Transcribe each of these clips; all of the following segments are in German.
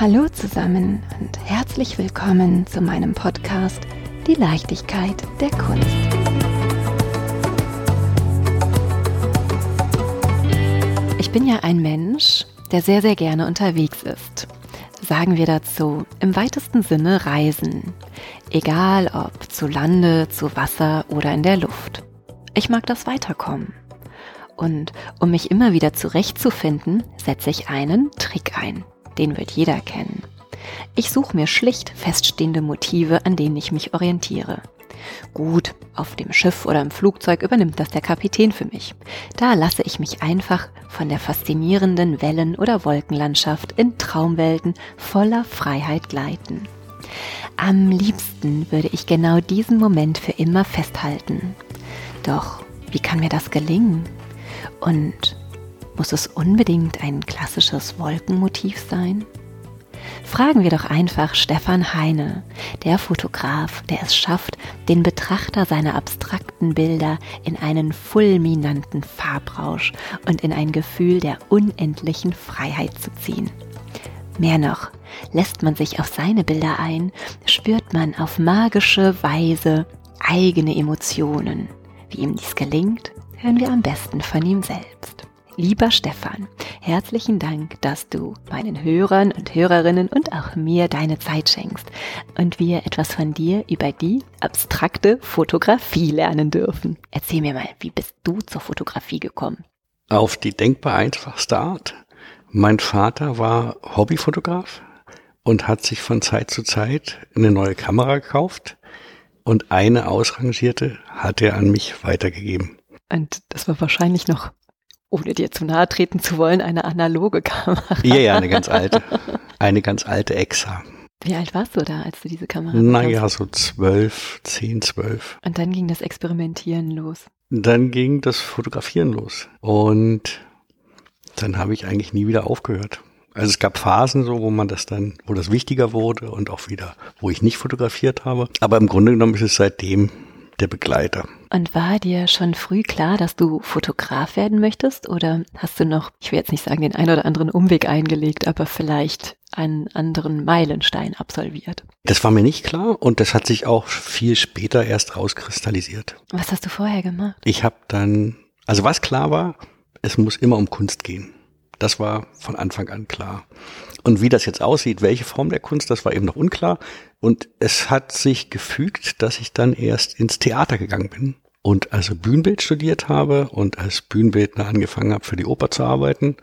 Hallo zusammen und herzlich willkommen zu meinem Podcast Die Leichtigkeit der Kunst. Ich bin ja ein Mensch, der sehr, sehr gerne unterwegs ist. Sagen wir dazu im weitesten Sinne Reisen. Egal ob zu Lande, zu Wasser oder in der Luft. Ich mag das Weiterkommen. Und um mich immer wieder zurechtzufinden, setze ich einen Trick ein. Den wird jeder kennen. Ich suche mir schlicht feststehende Motive, an denen ich mich orientiere. Gut, auf dem Schiff oder im Flugzeug übernimmt das der Kapitän für mich. Da lasse ich mich einfach von der faszinierenden Wellen- oder Wolkenlandschaft in Traumwelten voller Freiheit gleiten. Am liebsten würde ich genau diesen Moment für immer festhalten. Doch wie kann mir das gelingen? Und muss es unbedingt ein klassisches Wolkenmotiv sein? Fragen wir doch einfach Stefan Heine, der Fotograf, der es schafft, den Betrachter seiner abstrakten Bilder in einen fulminanten Farbrausch und in ein Gefühl der unendlichen Freiheit zu ziehen. Mehr noch, lässt man sich auf seine Bilder ein, spürt man auf magische Weise eigene Emotionen. Wie ihm dies gelingt, hören wir am besten von ihm selbst. Lieber Stefan, herzlichen Dank, dass du meinen Hörern und Hörerinnen und auch mir deine Zeit schenkst und wir etwas von dir über die abstrakte Fotografie lernen dürfen. Erzähl mir mal, wie bist du zur Fotografie gekommen? Auf die denkbar einfachste Art. Mein Vater war Hobbyfotograf und hat sich von Zeit zu Zeit eine neue Kamera gekauft und eine ausrangierte hat er an mich weitergegeben. Und das war wahrscheinlich noch ohne dir zu nahe treten zu wollen, eine analoge Kamera. Ja, ja, eine ganz alte. Eine ganz alte Exa. Wie alt warst du da, als du diese Kamera Naja, so zwölf, zehn, zwölf. Und dann ging das Experimentieren los. Dann ging das Fotografieren los. Und dann habe ich eigentlich nie wieder aufgehört. Also es gab Phasen so, wo man das dann, wo das wichtiger wurde und auch wieder, wo ich nicht fotografiert habe. Aber im Grunde genommen ist es seitdem der Begleiter. Und war dir schon früh klar, dass du Fotograf werden möchtest? Oder hast du noch, ich will jetzt nicht sagen, den ein oder anderen Umweg eingelegt, aber vielleicht einen anderen Meilenstein absolviert? Das war mir nicht klar und das hat sich auch viel später erst rauskristallisiert. Was hast du vorher gemacht? Ich habe dann, also was klar war, es muss immer um Kunst gehen. Das war von Anfang an klar. Und wie das jetzt aussieht, welche Form der Kunst, das war eben noch unklar. Und es hat sich gefügt, dass ich dann erst ins Theater gegangen bin und also Bühnenbild studiert habe und als Bühnenbildner angefangen habe, für die Oper zu arbeiten.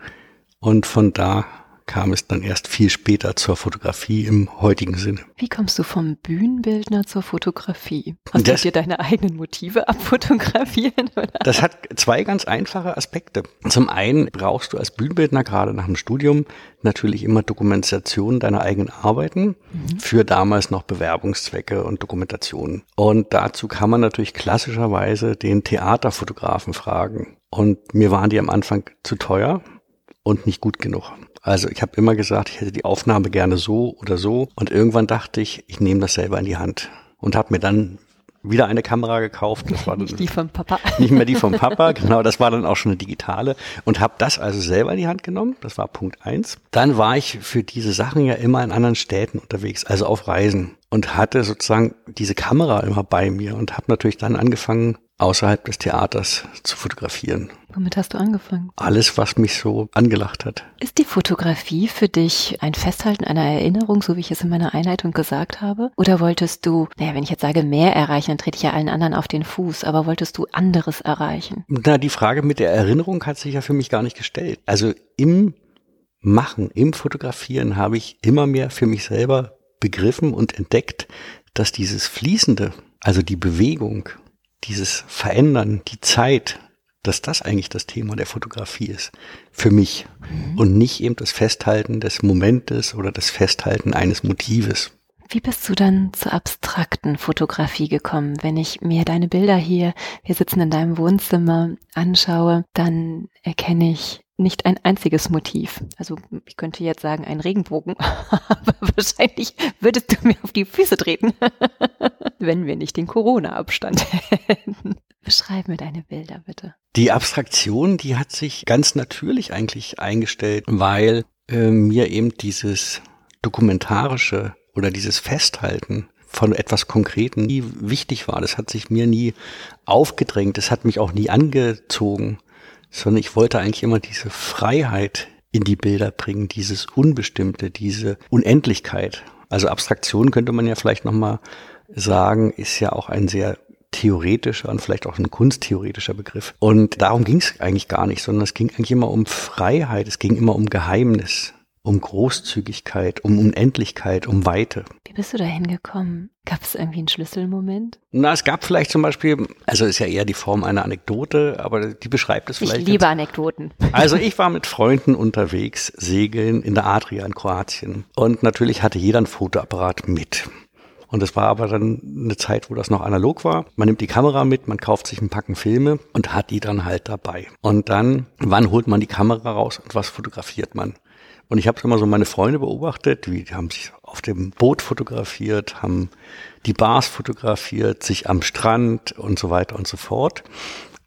Und von da kam es dann erst viel später zur Fotografie im heutigen Sinne. Wie kommst du vom Bühnenbildner zur Fotografie? Hast das, du dir deine eigenen Motive abfotografieren? Oder? Das hat zwei ganz einfache Aspekte. Zum einen brauchst du als Bühnenbildner gerade nach dem Studium natürlich immer Dokumentation deiner eigenen Arbeiten mhm. für damals noch Bewerbungszwecke und Dokumentationen. Und dazu kann man natürlich klassischerweise den Theaterfotografen fragen. Und mir waren die am Anfang zu teuer und nicht gut genug. Also ich habe immer gesagt, ich hätte die Aufnahme gerne so oder so. Und irgendwann dachte ich, ich nehme das selber in die Hand und habe mir dann wieder eine Kamera gekauft. Das war nicht die vom Papa. Nicht mehr die vom Papa, genau. Das war dann auch schon eine digitale und habe das also selber in die Hand genommen. Das war Punkt eins. Dann war ich für diese Sachen ja immer in anderen Städten unterwegs, also auf Reisen und hatte sozusagen diese Kamera immer bei mir und habe natürlich dann angefangen, außerhalb des Theaters zu fotografieren. Womit hast du angefangen? Alles, was mich so angelacht hat. Ist die Fotografie für dich ein Festhalten einer Erinnerung, so wie ich es in meiner Einleitung gesagt habe? Oder wolltest du, naja, wenn ich jetzt sage mehr erreichen, dann trete ich ja allen anderen auf den Fuß, aber wolltest du anderes erreichen? Na, die Frage mit der Erinnerung hat sich ja für mich gar nicht gestellt. Also im Machen, im Fotografieren habe ich immer mehr für mich selber begriffen und entdeckt, dass dieses Fließende, also die Bewegung, dieses Verändern, die Zeit, dass das eigentlich das Thema der Fotografie ist. Für mich. Mhm. Und nicht eben das Festhalten des Momentes oder das Festhalten eines Motives. Wie bist du dann zur abstrakten Fotografie gekommen? Wenn ich mir deine Bilder hier, wir sitzen in deinem Wohnzimmer, anschaue, dann erkenne ich nicht ein einziges Motiv. Also ich könnte jetzt sagen ein Regenbogen, aber wahrscheinlich würdest du mir auf die Füße treten, wenn wir nicht den Corona-Abstand hätten. Beschreib mir deine Bilder bitte. Die Abstraktion, die hat sich ganz natürlich eigentlich eingestellt, weil äh, mir eben dieses dokumentarische oder dieses Festhalten von etwas Konkreten nie wichtig war. Das hat sich mir nie aufgedrängt, das hat mich auch nie angezogen, sondern ich wollte eigentlich immer diese Freiheit in die Bilder bringen, dieses Unbestimmte, diese Unendlichkeit. Also Abstraktion könnte man ja vielleicht nochmal sagen, ist ja auch ein sehr theoretischer und vielleicht auch ein kunsttheoretischer Begriff. Und darum ging es eigentlich gar nicht, sondern es ging eigentlich immer um Freiheit, es ging immer um Geheimnis um Großzügigkeit, um Unendlichkeit, um Weite. Wie bist du da hingekommen? Gab es irgendwie einen Schlüsselmoment? Na, es gab vielleicht zum Beispiel, also ist ja eher die Form einer Anekdote, aber die beschreibt es vielleicht. Ich liebe Anekdoten. Also ich war mit Freunden unterwegs, segeln in der Adria in Kroatien. Und natürlich hatte jeder ein Fotoapparat mit. Und es war aber dann eine Zeit, wo das noch analog war. Man nimmt die Kamera mit, man kauft sich ein Packen Filme und hat die dann halt dabei. Und dann, wann holt man die Kamera raus und was fotografiert man? Und ich habe immer so meine Freunde beobachtet, die haben sich auf dem Boot fotografiert, haben die Bars fotografiert, sich am Strand und so weiter und so fort.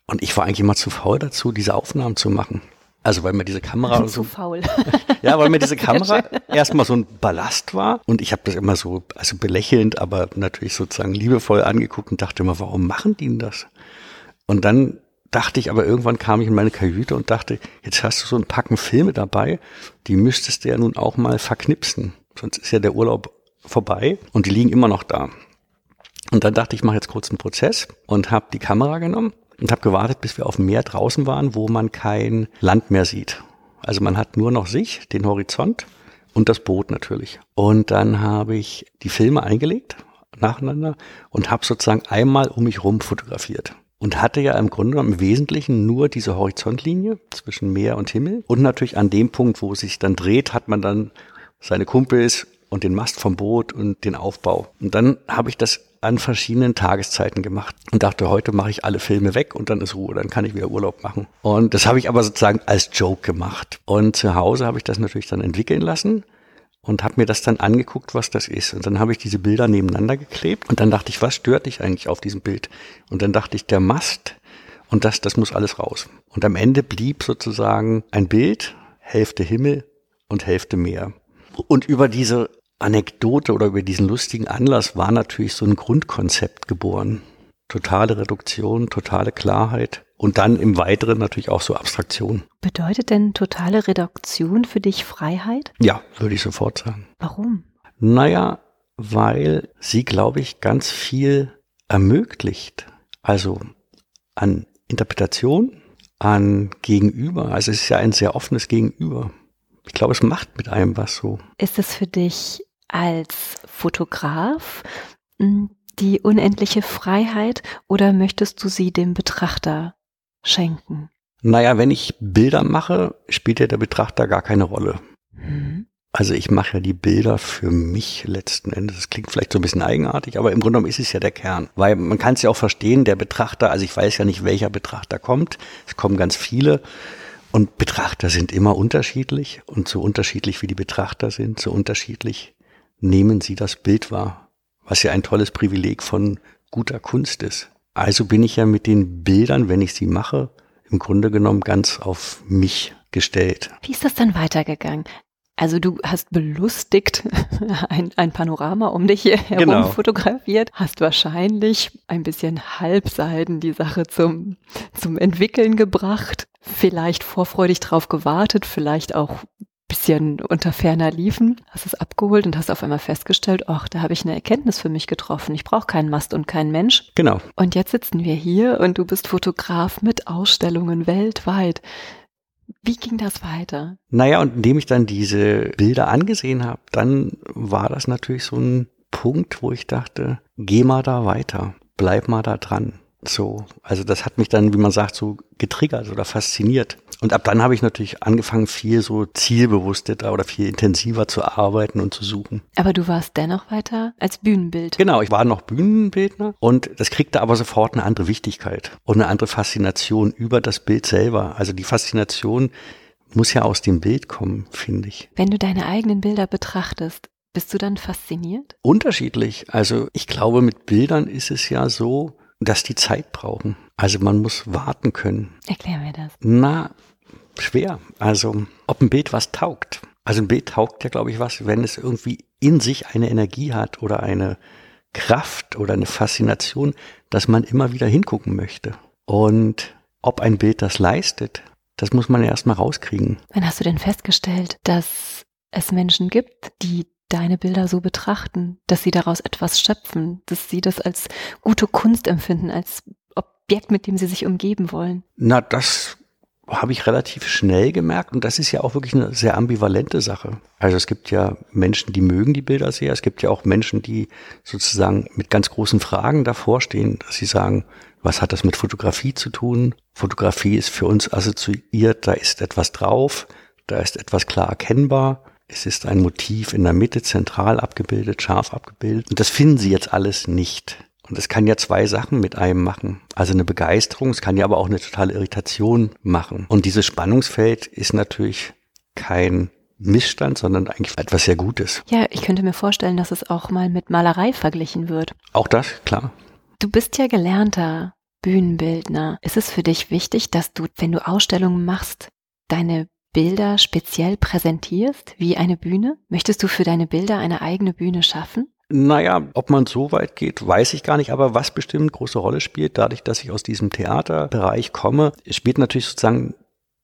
Und ich war eigentlich immer zu faul dazu, diese Aufnahmen zu machen. Also weil mir diese Kamera zu so faul. ja, weil mir diese Kamera erstmal so ein Ballast war und ich habe das immer so also belächelnd, aber natürlich sozusagen liebevoll angeguckt und dachte immer, warum machen die denn das? Und dann dachte ich, aber irgendwann kam ich in meine Kajüte und dachte, jetzt hast du so ein Packen Filme dabei, die müsstest du ja nun auch mal verknipsen. Sonst ist ja der Urlaub vorbei und die liegen immer noch da. Und dann dachte ich, ich mache jetzt kurz einen Prozess und habe die Kamera genommen und habe gewartet, bis wir auf dem Meer draußen waren, wo man kein Land mehr sieht. Also man hat nur noch sich, den Horizont und das Boot natürlich. Und dann habe ich die Filme eingelegt nacheinander und habe sozusagen einmal um mich rum fotografiert und hatte ja im Grunde genommen im Wesentlichen nur diese Horizontlinie zwischen Meer und Himmel. Und natürlich an dem Punkt, wo es sich dann dreht, hat man dann seine Kumpels und den Mast vom Boot und den Aufbau. Und dann habe ich das an verschiedenen Tageszeiten gemacht und dachte, heute mache ich alle Filme weg und dann ist Ruhe, dann kann ich wieder Urlaub machen. Und das habe ich aber sozusagen als Joke gemacht. Und zu Hause habe ich das natürlich dann entwickeln lassen und habe mir das dann angeguckt, was das ist. Und dann habe ich diese Bilder nebeneinander geklebt und dann dachte ich, was stört dich eigentlich auf diesem Bild? Und dann dachte ich, der Mast und das, das muss alles raus. Und am Ende blieb sozusagen ein Bild, Hälfte Himmel und Hälfte Meer. Und über diese Anekdote oder über diesen lustigen Anlass war natürlich so ein Grundkonzept geboren. Totale Reduktion, totale Klarheit und dann im Weiteren natürlich auch so Abstraktion. Bedeutet denn totale Reduktion für dich Freiheit? Ja, würde ich sofort sagen. Warum? Naja, weil sie, glaube ich, ganz viel ermöglicht. Also an Interpretation, an Gegenüber. Also es ist ja ein sehr offenes Gegenüber. Ich glaube, es macht mit einem was so. Ist es für dich als Fotograf hm, die unendliche Freiheit oder möchtest du sie dem Betrachter schenken? Naja, wenn ich Bilder mache, spielt ja der Betrachter gar keine Rolle. Mhm. Also ich mache ja die Bilder für mich letzten Endes. Das klingt vielleicht so ein bisschen eigenartig, aber im Grunde genommen ist es ja der Kern. Weil man kann es ja auch verstehen, der Betrachter, also ich weiß ja nicht, welcher Betrachter kommt. Es kommen ganz viele. Und Betrachter sind immer unterschiedlich. Und so unterschiedlich wie die Betrachter sind, so unterschiedlich nehmen sie das Bild wahr. Was ja ein tolles Privileg von guter Kunst ist. Also bin ich ja mit den Bildern, wenn ich sie mache, im Grunde genommen ganz auf mich gestellt. Wie ist das dann weitergegangen? Also du hast belustigt ein, ein Panorama um dich herum genau. fotografiert, hast wahrscheinlich ein bisschen halbseiden die Sache zum, zum Entwickeln gebracht, vielleicht vorfreudig drauf gewartet, vielleicht auch bisschen unter ferner liefen, hast es abgeholt und hast auf einmal festgestellt, ach, da habe ich eine Erkenntnis für mich getroffen. Ich brauche keinen Mast und keinen Mensch. Genau. Und jetzt sitzen wir hier und du bist Fotograf mit Ausstellungen weltweit. Wie ging das weiter? Naja, und indem ich dann diese Bilder angesehen habe, dann war das natürlich so ein Punkt, wo ich dachte, geh mal da weiter, bleib mal da dran. So, also das hat mich dann, wie man sagt, so getriggert oder fasziniert. Und ab dann habe ich natürlich angefangen, viel so zielbewusster oder viel intensiver zu arbeiten und zu suchen. Aber du warst dennoch weiter als Bühnenbild. Genau, ich war noch Bühnenbildner und das kriegte aber sofort eine andere Wichtigkeit und eine andere Faszination über das Bild selber. Also die Faszination muss ja aus dem Bild kommen, finde ich. Wenn du deine eigenen Bilder betrachtest, bist du dann fasziniert? Unterschiedlich. Also ich glaube, mit Bildern ist es ja so, dass die Zeit brauchen. Also man muss warten können. Erklär mir das. Na, schwer. Also ob ein Bild was taugt. Also ein Bild taugt ja, glaube ich, was, wenn es irgendwie in sich eine Energie hat oder eine Kraft oder eine Faszination, dass man immer wieder hingucken möchte. Und ob ein Bild das leistet, das muss man erst mal rauskriegen. Wann hast du denn festgestellt, dass es Menschen gibt, die deine Bilder so betrachten, dass sie daraus etwas schöpfen, dass sie das als gute Kunst empfinden, als Objekt, mit dem sie sich umgeben wollen? Na, das habe ich relativ schnell gemerkt und das ist ja auch wirklich eine sehr ambivalente Sache. Also es gibt ja Menschen, die mögen die Bilder sehr, es gibt ja auch Menschen, die sozusagen mit ganz großen Fragen davor stehen, dass sie sagen, was hat das mit Fotografie zu tun? Fotografie ist für uns assoziiert, da ist etwas drauf, da ist etwas klar erkennbar. Es ist ein Motiv in der Mitte zentral abgebildet, scharf abgebildet. Und das finden Sie jetzt alles nicht. Und es kann ja zwei Sachen mit einem machen. Also eine Begeisterung, es kann ja aber auch eine totale Irritation machen. Und dieses Spannungsfeld ist natürlich kein Missstand, sondern eigentlich etwas sehr Gutes. Ja, ich könnte mir vorstellen, dass es auch mal mit Malerei verglichen wird. Auch das, klar. Du bist ja gelernter Bühnenbildner. Ist es für dich wichtig, dass du, wenn du Ausstellungen machst, deine Bilder speziell präsentierst wie eine Bühne? Möchtest du für deine Bilder eine eigene Bühne schaffen? Naja, ob man so weit geht, weiß ich gar nicht, aber was bestimmt große Rolle spielt, dadurch, dass ich aus diesem Theaterbereich komme, spielt natürlich sozusagen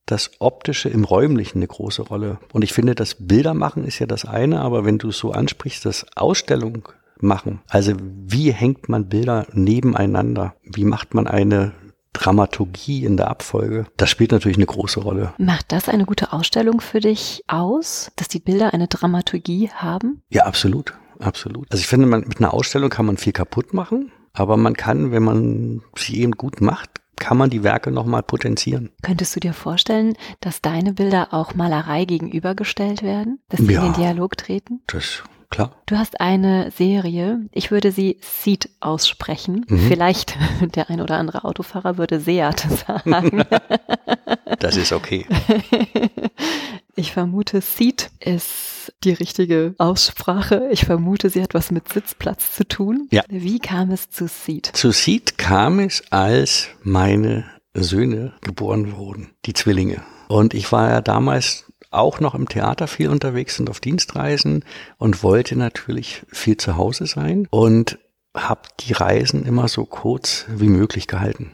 das Optische im Räumlichen eine große Rolle. Und ich finde, das Bildermachen ist ja das eine, aber wenn du es so ansprichst, das Ausstellung machen, also wie hängt man Bilder nebeneinander? Wie macht man eine Dramaturgie in der Abfolge, das spielt natürlich eine große Rolle. Macht das eine gute Ausstellung für dich aus, dass die Bilder eine Dramaturgie haben? Ja, absolut. Absolut. Also ich finde, man, mit einer Ausstellung kann man viel kaputt machen, aber man kann, wenn man sie eben gut macht, kann man die Werke nochmal potenzieren. Könntest du dir vorstellen, dass deine Bilder auch Malerei gegenübergestellt werden? Dass sie ja, in den Dialog treten? Das klar. Du hast eine Serie, ich würde sie Seat aussprechen. Mhm. Vielleicht der ein oder andere Autofahrer würde Seat sagen. das ist okay. Ich vermute, Seat ist die richtige Aussprache. Ich vermute, sie hat was mit Sitzplatz zu tun. Ja. Wie kam es zu Seat? Zu Seat kam es, als meine Söhne geboren wurden, die Zwillinge. Und ich war ja damals auch noch im Theater viel unterwegs und auf Dienstreisen und wollte natürlich viel zu Hause sein und habe die Reisen immer so kurz wie möglich gehalten.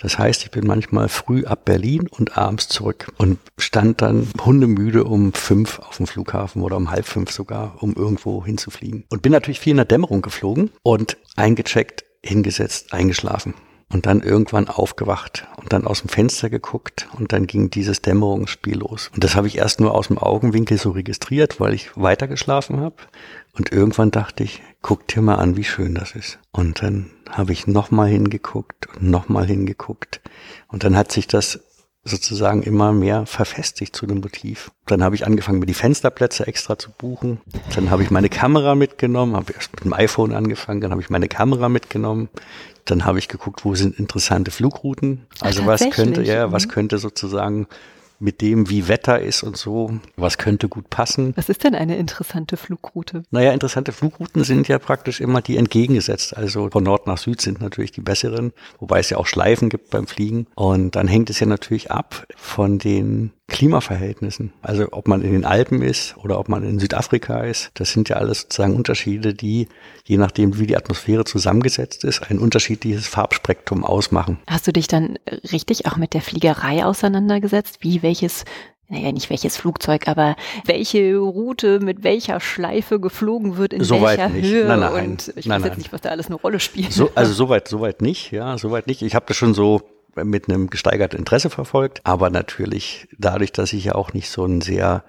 Das heißt, ich bin manchmal früh ab Berlin und abends zurück und stand dann hundemüde um fünf auf dem Flughafen oder um halb fünf sogar, um irgendwo hinzufliegen. Und bin natürlich viel in der Dämmerung geflogen und eingecheckt, hingesetzt, eingeschlafen und dann irgendwann aufgewacht und dann aus dem Fenster geguckt und dann ging dieses Dämmerungsspiel los. Und das habe ich erst nur aus dem Augenwinkel so registriert, weil ich weitergeschlafen habe. Und irgendwann dachte ich, guck dir mal an, wie schön das ist. Und dann habe ich nochmal hingeguckt und nochmal hingeguckt. Und dann hat sich das sozusagen immer mehr verfestigt zu dem Motiv. Dann habe ich angefangen, mir die Fensterplätze extra zu buchen. Dann habe ich meine Kamera mitgenommen, habe erst mit dem iPhone angefangen, dann habe ich meine Kamera mitgenommen. Dann habe ich geguckt, wo sind interessante Flugrouten. Also Ach, was könnte, ja, was mhm. könnte sozusagen mit dem, wie Wetter ist und so, was könnte gut passen. Was ist denn eine interessante Flugroute? Naja, interessante Flugrouten sind ja praktisch immer die entgegengesetzt. Also von Nord nach Süd sind natürlich die besseren, wobei es ja auch Schleifen gibt beim Fliegen. Und dann hängt es ja natürlich ab von den Klimaverhältnissen. Also ob man in den Alpen ist oder ob man in Südafrika ist, das sind ja alles sozusagen Unterschiede, die, je nachdem wie die Atmosphäre zusammengesetzt ist, ein unterschiedliches Farbspektrum ausmachen. Hast du dich dann richtig auch mit der Fliegerei auseinandergesetzt? Wie welches naja, nicht welches Flugzeug, aber welche Route mit welcher Schleife geflogen wird, in so welcher. Höhe. Nein, nein, und ich nein, weiß jetzt nicht, was da alles eine Rolle spielt. So, also soweit, soweit nicht, ja, soweit nicht. Ich habe das schon so mit einem gesteigerten Interesse verfolgt. Aber natürlich dadurch, dass ich ja auch nicht so ein sehr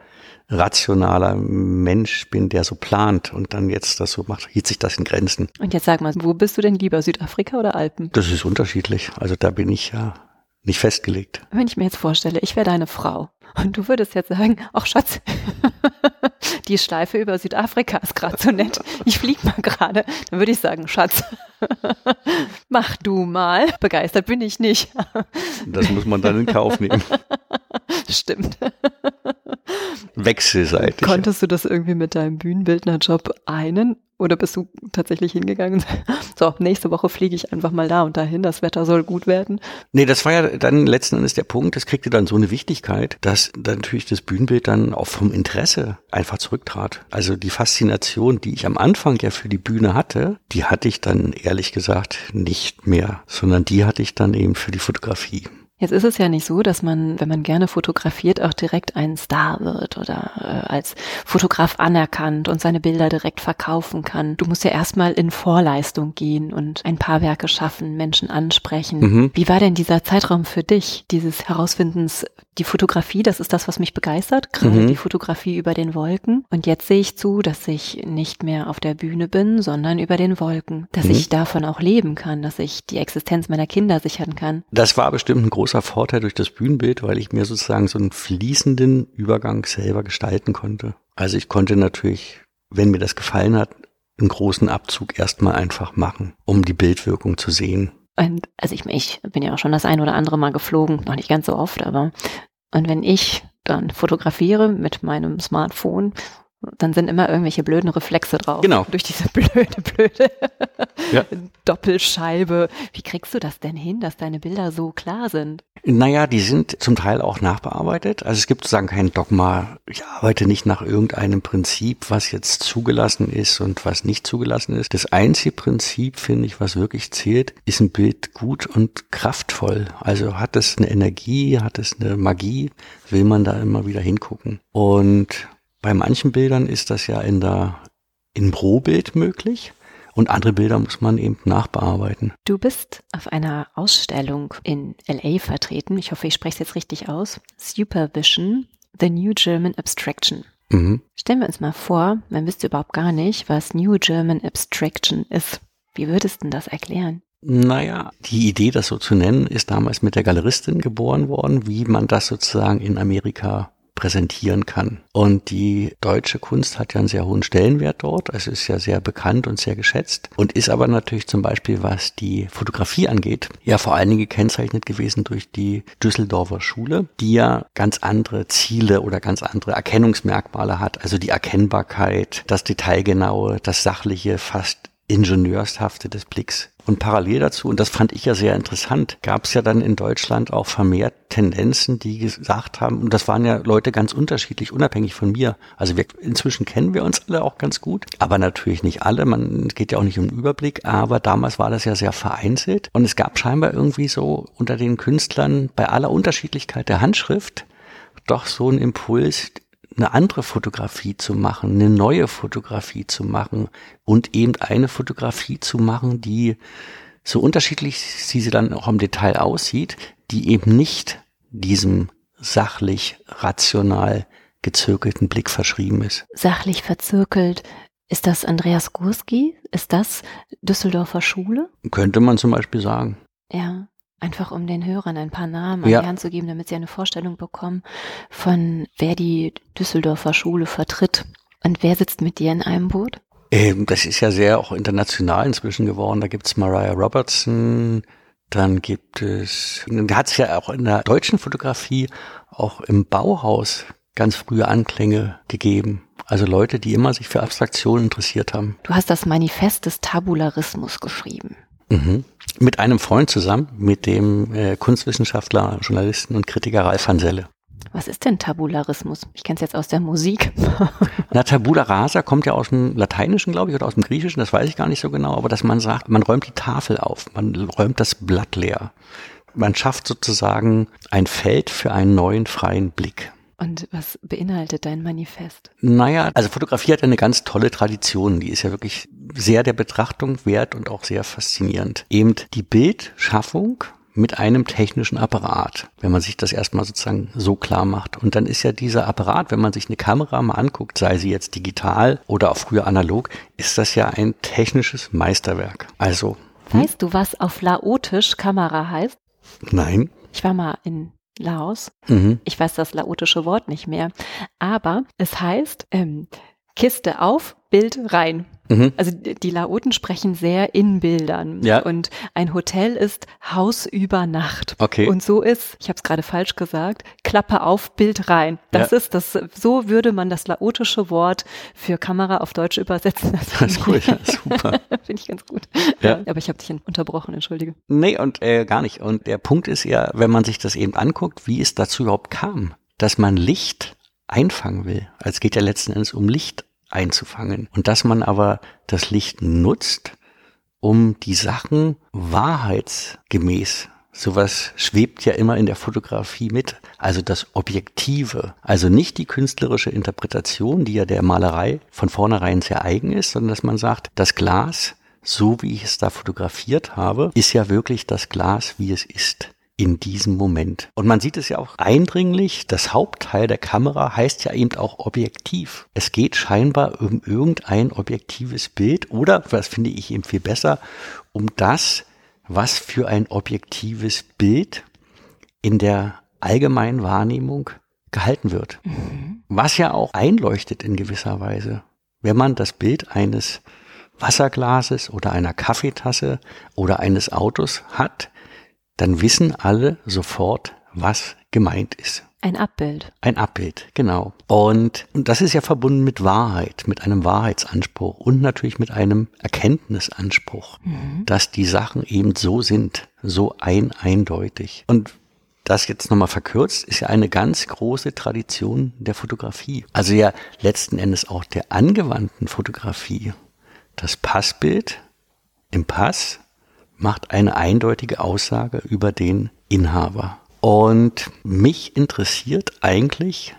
rationaler Mensch bin, der so plant und dann jetzt das so macht, hielt sich das in Grenzen. Und jetzt sag mal, wo bist du denn lieber, Südafrika oder Alpen? Das ist unterschiedlich. Also da bin ich ja nicht festgelegt. Wenn ich mir jetzt vorstelle, ich wäre deine Frau und du würdest jetzt sagen, ach Schatz, die Schleife über Südafrika ist gerade so nett. Ich fliege mal gerade. Dann würde ich sagen, Schatz, mach du mal. Begeistert bin ich nicht. Das muss man dann in Kauf nehmen. Stimmt. wechselseitig. Konntest du das irgendwie mit deinem Bühnenbildnerjob einen? Oder bist du tatsächlich hingegangen? So, nächste Woche fliege ich einfach mal da und dahin. Das Wetter soll gut werden. Nee, das war ja dann letzten Endes der Punkt. Das kriegte dann so eine Wichtigkeit, dass dann natürlich das Bühnenbild dann auch vom Interesse einfach zurücktrat. Also die Faszination, die ich am Anfang ja für die Bühne hatte, die hatte ich dann ehrlich gesagt nicht mehr, sondern die hatte ich dann eben für die Fotografie. Jetzt ist es ja nicht so, dass man, wenn man gerne fotografiert, auch direkt ein Star wird oder äh, als Fotograf anerkannt und seine Bilder direkt verkaufen kann. Du musst ja erstmal in Vorleistung gehen und ein paar Werke schaffen, Menschen ansprechen. Mhm. Wie war denn dieser Zeitraum für dich, dieses Herausfindens, die Fotografie, das ist das, was mich begeistert, gerade mhm. die Fotografie über den Wolken. Und jetzt sehe ich zu, dass ich nicht mehr auf der Bühne bin, sondern über den Wolken, dass mhm. ich davon auch leben kann, dass ich die Existenz meiner Kinder sichern kann. Das war bestimmt ein großer Vorteil durch das Bühnenbild, weil ich mir sozusagen so einen fließenden Übergang selber gestalten konnte. Also ich konnte natürlich, wenn mir das gefallen hat, einen großen Abzug erstmal einfach machen, um die Bildwirkung zu sehen. Und also ich, ich bin ja auch schon das ein oder andere Mal geflogen, noch nicht ganz so oft, aber und wenn ich dann fotografiere mit meinem Smartphone dann sind immer irgendwelche blöden Reflexe drauf. Genau. Durch diese blöde, blöde ja. Doppelscheibe. Wie kriegst du das denn hin, dass deine Bilder so klar sind? Naja, die sind zum Teil auch nachbearbeitet. Also es gibt sozusagen kein Dogma. Ich arbeite nicht nach irgendeinem Prinzip, was jetzt zugelassen ist und was nicht zugelassen ist. Das einzige Prinzip, finde ich, was wirklich zählt, ist ein Bild gut und kraftvoll. Also hat es eine Energie, hat es eine Magie, will man da immer wieder hingucken. Und bei manchen Bildern ist das ja in der, in Pro-Bild möglich. Und andere Bilder muss man eben nachbearbeiten. Du bist auf einer Ausstellung in LA vertreten. Ich hoffe, ich spreche es jetzt richtig aus. Supervision, The New German Abstraction. Mhm. Stellen wir uns mal vor, man wüsste überhaupt gar nicht, was New German Abstraction ist. Wie würdest du das erklären? Naja, die Idee, das so zu nennen, ist damals mit der Galeristin geboren worden, wie man das sozusagen in Amerika präsentieren kann. Und die deutsche Kunst hat ja einen sehr hohen Stellenwert dort. Es ist ja sehr bekannt und sehr geschätzt und ist aber natürlich zum Beispiel, was die Fotografie angeht, ja vor allen Dingen gekennzeichnet gewesen durch die Düsseldorfer Schule, die ja ganz andere Ziele oder ganz andere Erkennungsmerkmale hat. Also die Erkennbarkeit, das Detailgenaue, das Sachliche, fast Ingenieurshafte des Blicks. Und parallel dazu, und das fand ich ja sehr interessant, gab es ja dann in Deutschland auch vermehrt Tendenzen, die gesagt haben, und das waren ja Leute ganz unterschiedlich, unabhängig von mir. Also wir, inzwischen kennen wir uns alle auch ganz gut, aber natürlich nicht alle. Man geht ja auch nicht um den Überblick, aber damals war das ja sehr vereinzelt. Und es gab scheinbar irgendwie so unter den Künstlern bei aller Unterschiedlichkeit der Handschrift doch so einen Impuls, eine andere Fotografie zu machen, eine neue Fotografie zu machen und eben eine Fotografie zu machen, die so unterschiedlich sie sie dann auch im Detail aussieht, die eben nicht diesem sachlich, rational gezirkelten Blick verschrieben ist. Sachlich verzirkelt. Ist das Andreas Gurski? Ist das Düsseldorfer Schule? Könnte man zum Beispiel sagen. Ja. Einfach um den Hörern ein paar Namen an ja. die Hand zu geben, damit sie eine Vorstellung bekommen von wer die Düsseldorfer Schule vertritt. Und wer sitzt mit dir in einem Boot? Ähm, das ist ja sehr auch international inzwischen geworden. Da gibt's Mariah Robertson, dann gibt es, da hat es ja auch in der deutschen Fotografie, auch im Bauhaus ganz frühe Anklänge gegeben. Also Leute, die immer sich für Abstraktion interessiert haben. Du hast das Manifest des Tabularismus geschrieben. Mhm. Mit einem Freund zusammen, mit dem äh, Kunstwissenschaftler, Journalisten und Kritiker Ralf Hanselle. Was ist denn Tabularismus? Ich kenne es jetzt aus der Musik. Na, Tabula rasa kommt ja aus dem Lateinischen, glaube ich, oder aus dem Griechischen, das weiß ich gar nicht so genau, aber dass man sagt, man räumt die Tafel auf, man räumt das Blatt leer. Man schafft sozusagen ein Feld für einen neuen freien Blick. Und was beinhaltet dein Manifest? Naja, also Fotografie hat eine ganz tolle Tradition. Die ist ja wirklich sehr der Betrachtung wert und auch sehr faszinierend. Eben die Bildschaffung mit einem technischen Apparat, wenn man sich das erstmal sozusagen so klar macht. Und dann ist ja dieser Apparat, wenn man sich eine Kamera mal anguckt, sei sie jetzt digital oder auch früher analog, ist das ja ein technisches Meisterwerk. Also. Hm? Weißt du, was auf Laotisch Kamera heißt? Nein. Ich war mal in Laos. Mhm. Ich weiß das laotische Wort nicht mehr. Aber es heißt, ähm, Kiste auf, Bild rein. Mhm. Also die Laoten sprechen sehr in Bildern. Ja. Und ein Hotel ist Haus über Nacht. Okay. Und so ist, ich habe es gerade falsch gesagt, Klappe auf, Bild rein. Das Ja. ist das, so würde man das laotische Wort für Kamera auf Deutsch übersetzen. Das ist cool, ja, super. Finde ich ganz gut. Ja. aber ich habe dich unterbrochen, entschuldige. Nee, und äh, gar nicht. Und der Punkt ist ja, wenn man sich das eben anguckt, wie es dazu überhaupt kam, dass man Licht einfangen will. Also es geht ja letzten Endes um Licht einzufangen. Und dass man aber das Licht nutzt, um die Sachen wahrheitsgemäß Sowas schwebt ja immer in der Fotografie mit. Also das Objektive. Also nicht die künstlerische Interpretation, die ja der Malerei von vornherein sehr eigen ist, sondern dass man sagt, das Glas, so wie ich es da fotografiert habe, ist ja wirklich das Glas, wie es ist in diesem Moment. Und man sieht es ja auch eindringlich, das Hauptteil der Kamera heißt ja eben auch Objektiv. Es geht scheinbar um irgendein objektives Bild oder, was finde ich eben viel besser, um das, was für ein objektives Bild in der allgemeinen Wahrnehmung gehalten wird. Was ja auch einleuchtet in gewisser Weise. Wenn man das Bild eines Wasserglases oder einer Kaffeetasse oder eines Autos hat, dann wissen alle sofort, was gemeint ist. Ein Abbild. Ein Abbild, genau. Und, und das ist ja verbunden mit Wahrheit, mit einem Wahrheitsanspruch und natürlich mit einem Erkenntnisanspruch, dass die Sachen eben so sind, so ein eindeutig. Und das jetzt nochmal verkürzt, ist ja eine ganz große Tradition der Fotografie. Also ja letzten Endes auch der angewandten Fotografie. Das Passbild im Pass macht eine eindeutige Aussage über den Inhaber. Und mich interessiert eigentlich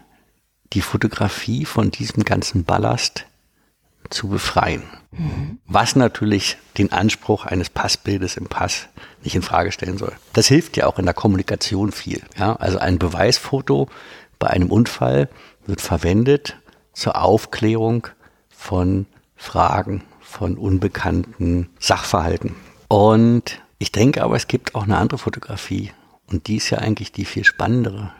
die Fotografie von diesem ganzen Ballast zu befreien. Was natürlich den Anspruch eines Passbildes im Pass nicht in Frage stellen soll. Das hilft ja auch in der Kommunikation viel. Ja? Also ein Beweisfoto bei einem Unfall wird verwendet zur Aufklärung von Fragen, von unbekannten Sachverhalten. Und ich denke aber, es gibt auch eine andere Fotografie. Und die ist ja eigentlich die viel spannendere.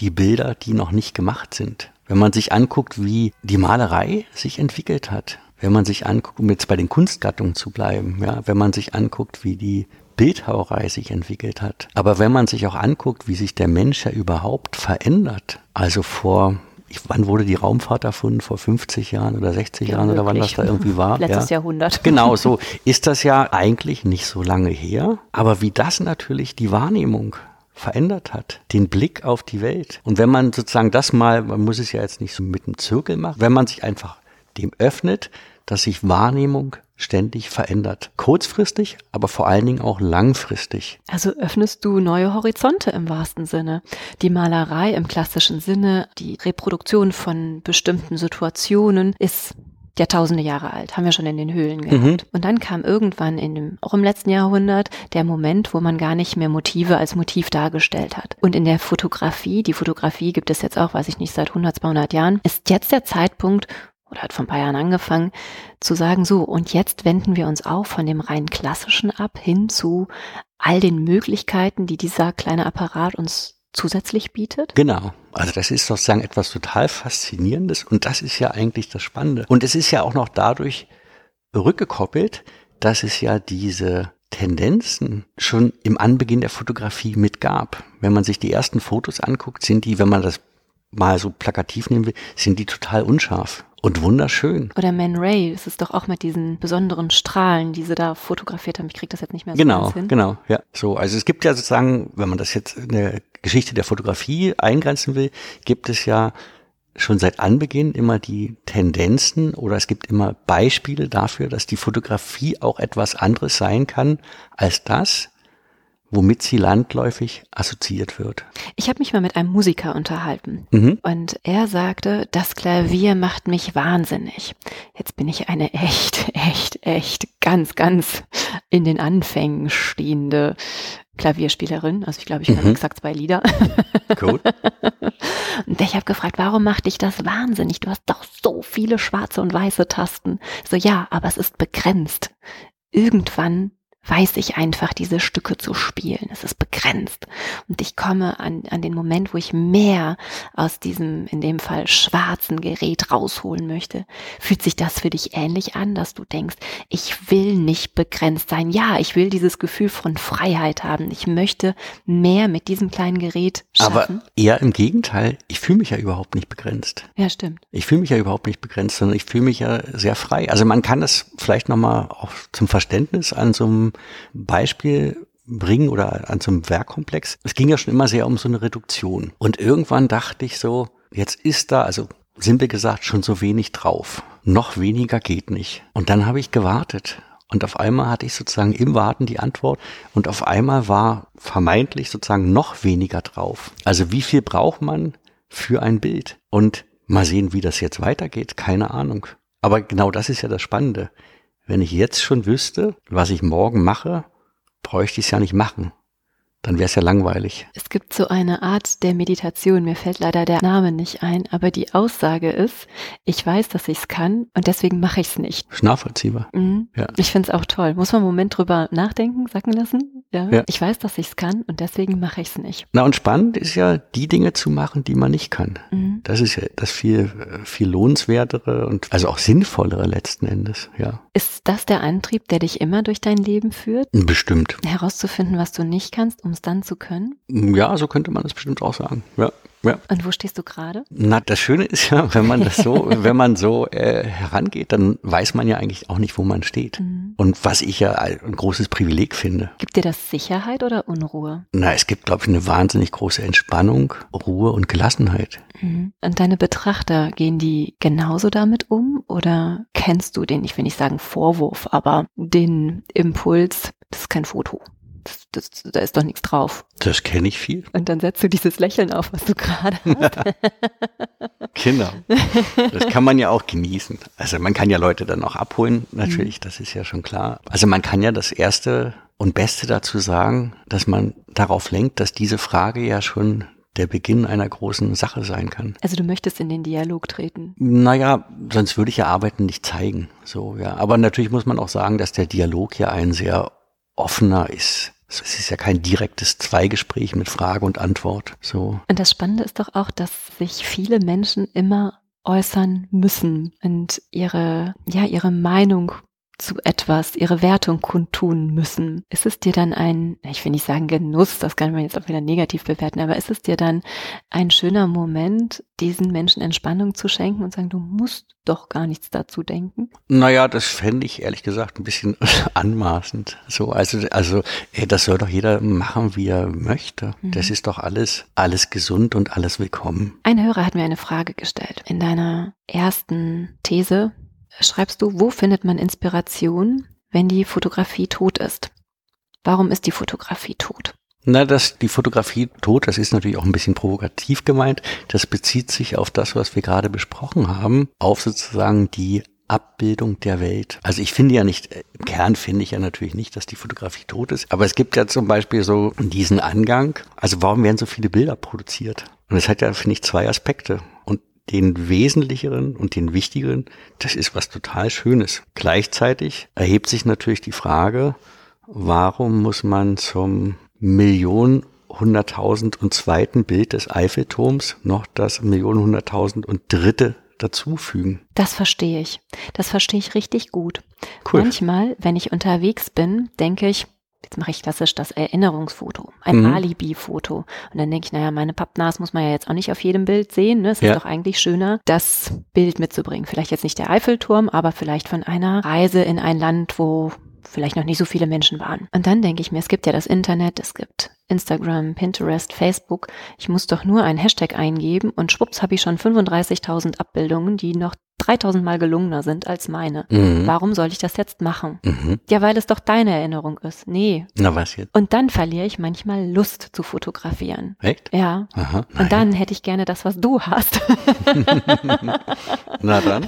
Die Bilder, die noch nicht gemacht sind. Wenn man sich anguckt, wie die Malerei sich entwickelt hat, wenn man sich anguckt, um jetzt bei den Kunstgattungen zu bleiben, ja, wenn man sich anguckt, wie die Bildhauerei sich entwickelt hat, aber wenn man sich auch anguckt, wie sich der Mensch ja überhaupt verändert, also vor, ich, wann wurde die Raumfahrt erfunden? Vor 50 Jahren oder 60 Ja, Jahren oder wann das da irgendwie war? Letztes ja. Jahrhundert. Genau, so ist das ja eigentlich nicht so lange her. Aber wie das natürlich die Wahrnehmung verändert hat, den Blick auf die Welt. Und wenn man sozusagen das mal, man muss es ja jetzt nicht so mit einem Zirkel machen, wenn man sich einfach dem öffnet, dass sich Wahrnehmung ständig verändert. Kurzfristig, aber vor allen Dingen auch langfristig. Also öffnest du neue Horizonte im wahrsten Sinne. Die Malerei im klassischen Sinne, die Reproduktion von bestimmten Situationen ist Jahrtausende Jahre alt, haben wir schon in den Höhlen gehabt. Und dann kam irgendwann in dem, auch im letzten Jahrhundert, der Moment, wo man gar nicht mehr Motive als Motiv dargestellt hat. Und in der Fotografie, die Fotografie gibt es jetzt auch, weiß ich nicht, seit 100, 200 Jahren, ist jetzt der Zeitpunkt, oder hat paar Jahren angefangen, zu sagen, so, und jetzt wenden wir uns auch von dem rein klassischen ab hin zu all den Möglichkeiten, die dieser kleine Apparat uns zusätzlich bietet. Genau. Also das ist sozusagen etwas total Faszinierendes und das ist ja eigentlich das Spannende. Und es ist ja auch noch dadurch rückgekoppelt, dass es ja diese Tendenzen schon im Anbeginn der Fotografie mit gab. Wenn man sich die ersten Fotos anguckt, sind die, wenn man das mal so plakativ nehmen will, sind die total unscharf und wunderschön. Oder Man Ray, das ist doch auch mit diesen besonderen Strahlen, die sie da fotografiert haben. Ich krieg das jetzt nicht mehr so Genau, hin. genau, ja. So, also es gibt ja sozusagen, wenn man das jetzt in der Geschichte der Fotografie eingrenzen will, gibt es ja schon seit Anbeginn immer die Tendenzen oder es gibt immer Beispiele dafür, dass die Fotografie auch etwas anderes sein kann als das, womit sie landläufig assoziiert wird. Ich habe mich mal mit einem Musiker unterhalten Mhm. und er sagte, das Klavier macht mich wahnsinnig. Jetzt bin ich eine echt, echt, echt ganz, ganz in den Anfängen stehende Klavierspielerin. Also ich glaube, ich kann Mhm. exakt zwei Lieder. Gut. Und ich habe gefragt, warum macht dich das wahnsinnig? Du hast doch so viele schwarze und weiße Tasten. So ja, aber es ist begrenzt. Irgendwann weiß ich einfach, diese Stücke zu spielen. Es ist begrenzt. Und ich komme an, an den Moment, wo ich mehr aus diesem, in dem Fall, schwarzen Gerät rausholen möchte. Fühlt sich das für dich ähnlich an, dass du denkst, ich will nicht begrenzt sein. Ja, ich will dieses Gefühl von Freiheit haben. Ich möchte mehr mit diesem kleinen Gerät schaffen. Aber eher im Gegenteil. Ich fühle mich ja überhaupt nicht begrenzt. Ja, stimmt. Ich fühle mich ja überhaupt nicht begrenzt, sondern ich fühle mich ja sehr frei. Also man kann das vielleicht nochmal auch zum Verständnis an so einem Beispiel bringen oder an so einem Werkkomplex. Es ging ja schon immer sehr um so eine Reduktion. Und irgendwann dachte ich so, jetzt ist da, also simpel gesagt, schon so wenig drauf. Noch weniger geht nicht. Und dann habe ich gewartet. Und auf einmal hatte ich sozusagen im Warten die Antwort und auf einmal war vermeintlich sozusagen noch weniger drauf. Also wie viel braucht man für ein Bild? Und mal sehen, wie das jetzt weitergeht. Keine Ahnung. Aber genau das ist ja das Spannende. Wenn ich jetzt schon wüsste, was ich morgen mache, bräuchte ich es ja nicht machen. Dann wäre es ja langweilig. Es gibt so eine Art der Meditation, mir fällt leider der Name nicht ein, aber die Aussage ist, ich weiß, dass ich es kann und deswegen mache ich es nicht. Nachvollziehbar. Mhm. Ja. Ich finde es auch toll. Muss man einen Moment drüber nachdenken, sacken lassen? Ja. Ja. Ich weiß, dass ich es kann und deswegen mache ich es nicht. Na und spannend ist ja, die Dinge zu machen, die man nicht kann. Mhm. Das ist ja das viel, viel lohnenswertere und also auch sinnvollere letzten Endes, ja. Ist das der Antrieb, der dich immer durch dein Leben führt? Bestimmt. Herauszufinden, was du nicht kannst, um es dann zu können? Ja, so könnte man das bestimmt auch sagen. Ja. Ja. Und wo stehst du gerade? Na, das Schöne ist ja, wenn man das so, wenn man so äh, herangeht, dann weiß man ja eigentlich auch nicht, wo man steht. Mhm. Und was ich ja ein großes Privileg finde. Gibt dir das Sicherheit oder Unruhe? Na, es gibt, glaube ich, eine wahnsinnig große Entspannung, Ruhe und Gelassenheit. Mhm. Und deine Betrachter, gehen die genauso damit um? Oder kennst du den, ich will nicht sagen Vorwurf, aber den Impuls, das ist kein Foto. Das, das, da ist doch nichts drauf. Das kenne ich viel. Und dann setzt du dieses Lächeln auf, was du gerade hast. Genau. Das kann man ja auch genießen. Also man kann ja Leute dann auch abholen, natürlich, das ist ja schon klar. Also man kann ja das Erste und Beste dazu sagen, dass man darauf lenkt, dass diese Frage ja schon der Beginn einer großen Sache sein kann. Also du möchtest in den Dialog treten. Naja, sonst würde ich ja Arbeiten nicht zeigen. So, ja. Aber natürlich muss man auch sagen, dass der Dialog ja ein sehr offener ist. Es ist ja kein direktes Zweigespräch mit Frage und Antwort. So. Und das Spannende ist doch auch, dass sich viele Menschen immer äußern müssen und ihre, ja, ihre Meinung zu etwas, ihre Wertung kundtun müssen. Ist es dir dann ein, ich will nicht sagen Genuss, das kann man jetzt auch wieder negativ bewerten, aber ist es dir dann ein schöner Moment, diesen Menschen Entspannung zu schenken und sagen, du musst doch gar nichts dazu denken? Naja, das fände ich ehrlich gesagt ein bisschen anmaßend. So, also, also, ey, das soll doch jeder machen, wie er möchte. Mhm. Das ist doch alles, alles gesund und alles willkommen. Ein Hörer hat mir eine Frage gestellt. In deiner ersten These schreibst du, wo findet man Inspiration, wenn die Fotografie tot ist? Warum ist die Fotografie tot? Na, dass die Fotografie tot, das ist natürlich auch ein bisschen provokativ gemeint. Das bezieht sich auf das, was wir gerade besprochen haben, auf sozusagen die Abbildung der Welt. Also ich finde ja nicht, äh, im Kern finde ich ja natürlich nicht, dass die Fotografie tot ist, aber es gibt ja zum Beispiel so diesen Angang, also warum werden so viele Bilder produziert? Und das hat ja, finde ich, zwei Aspekte. Und den wesentlicheren und den wichtigeren, das ist was total Schönes. Gleichzeitig erhebt sich natürlich die Frage, warum muss man zum Millionen hunderttausend und zweiten Bild des Eiffelturms noch das Millionen hunderttausend und dritte dazufügen? Das verstehe ich. Das verstehe ich richtig gut. Cool. Manchmal, wenn ich unterwegs bin, denke ich, jetzt mache ich klassisch das Erinnerungsfoto, ein Mhm. Alibi-Foto. Und dann denke ich, naja, meine Pappnas muss man ja jetzt auch nicht auf jedem Bild sehen. Ne? Es Ja. ist doch eigentlich schöner, das Bild mitzubringen. Vielleicht jetzt nicht der Eiffelturm, aber vielleicht von einer Reise in ein Land, wo vielleicht noch nicht so viele Menschen waren. Und dann denke ich mir, es gibt ja das Internet, es gibt Instagram, Pinterest, Facebook. Ich muss doch nur einen Hashtag eingeben und schwupps habe ich schon 35.000 Abbildungen, die noch 3000 Mal gelungener sind als meine. Mhm. Warum soll ich das jetzt machen? Mhm. Ja, weil es doch deine Erinnerung ist. Nee. Na was jetzt? Und dann verliere ich manchmal Lust zu fotografieren. Echt? Ja. Aha. Und dann hätte ich gerne das, was du hast. Na dann.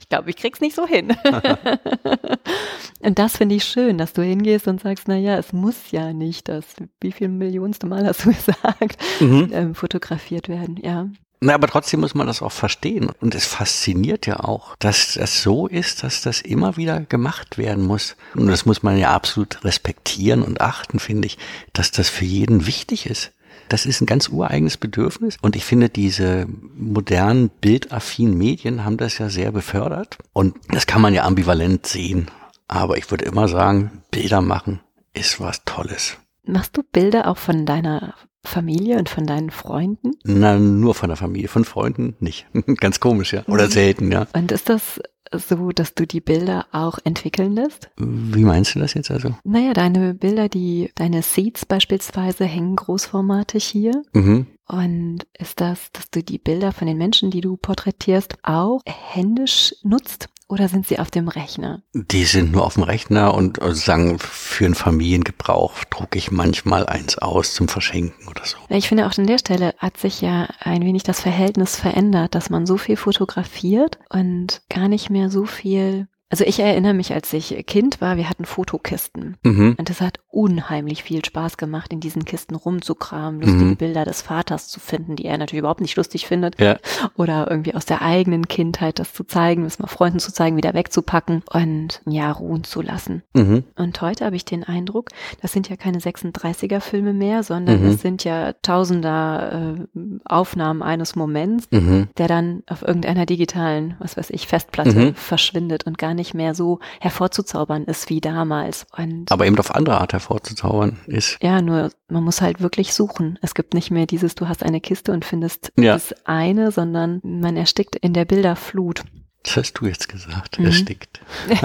Ich glaube, ich krieg's nicht so hin. und das finde ich schön, dass du hingehst und sagst, na ja, es muss ja nicht das, wie viel millionste Mal hast du gesagt, Mhm. ähm, fotografiert werden. Ja. Na, aber trotzdem muss man das auch verstehen. Und es fasziniert ja auch, dass das so ist, dass das immer wieder gemacht werden muss. Und das muss man ja absolut respektieren und achten, finde ich, dass das für jeden wichtig ist. Das ist ein ganz ureigenes Bedürfnis. Und ich finde, diese modernen, bildaffinen Medien haben das ja sehr befördert. Und das kann man ja ambivalent sehen. Aber ich würde immer sagen, Bilder machen ist was Tolles. Machst du Bilder auch von deiner Familie und von deinen Freunden? Na, nur von der Familie, von Freunden nicht. Ganz komisch, ja. Oder mhm. selten, ja. Und ist das so, dass du die Bilder auch entwickeln lässt? Wie meinst du das jetzt also? Naja, deine Bilder, die, deine Seeds beispielsweise hängen großformatig hier. Mhm. Und ist das, dass du die Bilder von den Menschen, die du porträtierst, auch händisch nutzt? Oder sind sie auf dem Rechner? Die sind nur auf dem Rechner und äh, sagen, für einen Familiengebrauch drucke ich manchmal eins aus zum Verschenken oder so. Ich finde auch an der Stelle hat sich ja ein wenig das Verhältnis verändert, dass man so viel fotografiert und gar nicht mehr so viel also ich erinnere mich, als ich Kind war, wir hatten Fotokisten. Mhm. Und es hat unheimlich viel Spaß gemacht, in diesen Kisten rumzukramen, lustige mhm. Bilder des Vaters zu finden, die er natürlich überhaupt nicht lustig findet. Ja. Oder irgendwie aus der eigenen Kindheit das zu zeigen, es mal Freunden zu zeigen, wieder wegzupacken und ja, ruhen zu lassen. Mhm. Und heute habe ich den Eindruck, das sind ja keine 36er Filme mehr, sondern mhm. es sind ja tausender äh, Aufnahmen eines Moments, mhm. der dann auf irgendeiner digitalen, was weiß ich, Festplatte mhm. verschwindet und gar nicht mehr so hervorzuzaubern ist wie damals. Und Aber eben auf andere Art hervorzuzaubern ist. Ja, nur man muss halt wirklich suchen. Es gibt nicht mehr dieses, du hast eine Kiste und findest ja. das eine, sondern man erstickt in der Bilderflut. Das hast du jetzt gesagt, mhm. erstickt.